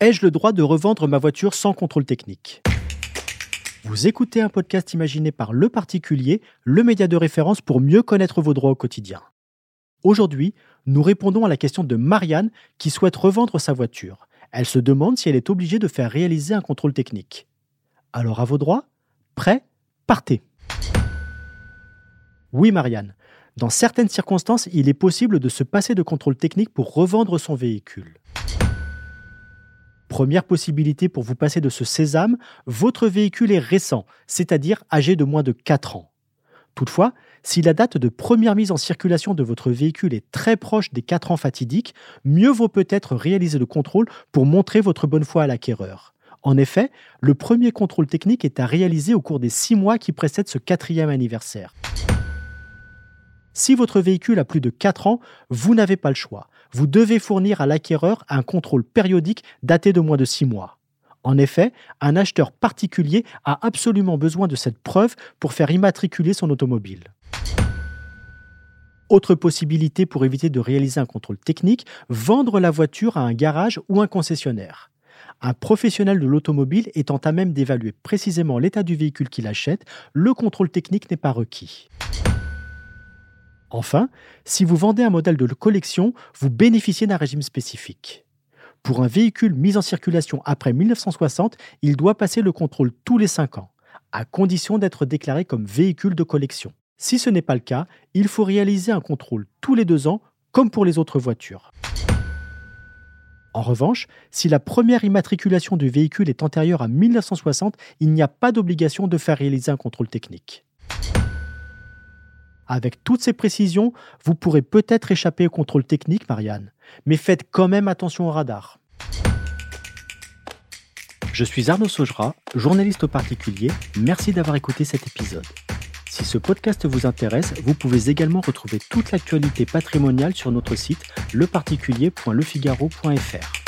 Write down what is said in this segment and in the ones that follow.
Ai-je le droit de revendre ma voiture sans contrôle technique? Vous écoutez un podcast imaginé par Le Particulier, le média de référence pour mieux connaître vos droits au quotidien. Aujourd'hui, nous répondons à la question de Marianne qui souhaite revendre sa voiture. Elle se demande si elle est obligée de faire réaliser un contrôle technique. Alors à vos droits? Prêt? Partez Oui Marianne, dans certaines circonstances, il est possible de se passer de contrôle technique pour revendre son véhicule. Première possibilité pour vous passer de ce sésame, votre véhicule est récent, c'est-à-dire âgé de moins de 4 ans. Toutefois, si la date de première mise en circulation de votre véhicule est très proche des 4 ans fatidiques, mieux vaut peut-être réaliser le contrôle pour montrer votre bonne foi à l'acquéreur. En effet, le premier contrôle technique est à réaliser au cours des 6 mois qui précèdent ce quatrième anniversaire. Si votre véhicule a plus de 4 ans, vous n'avez pas le choix. Vous devez fournir à l'acquéreur un contrôle périodique daté de moins de 6 mois. En effet, un acheteur particulier a absolument besoin de cette preuve pour faire immatriculer son automobile. Autre possibilité pour éviter de réaliser un contrôle technique, vendre la voiture à un garage ou un concessionnaire. Un professionnel de l'automobile étant à même d'évaluer précisément l'état du véhicule qu'il achète, le contrôle technique n'est pas requis. Enfin, si vous vendez un modèle de collection, vous bénéficiez d'un régime spécifique. Pour un véhicule mis en circulation après 1960, il doit passer le contrôle tous les 5 ans, à condition d'être déclaré comme véhicule de collection. Si ce n'est pas le cas, il faut réaliser un contrôle tous les 2 ans, comme pour les autres voitures. En revanche, si la première immatriculation du véhicule est antérieure à 1960, il n'y a pas d'obligation de faire réaliser un contrôle technique. Avec toutes ces précisions, vous pourrez peut-être échapper au contrôle technique, Marianne, mais faites quand même attention au radar. Je suis Arnaud Saugera, journaliste au particulier. Merci d'avoir écouté cet épisode. Si ce podcast vous intéresse, vous pouvez également retrouver toute l'actualité patrimoniale sur notre site leparticulier.lefigaro.fr.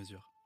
mesure.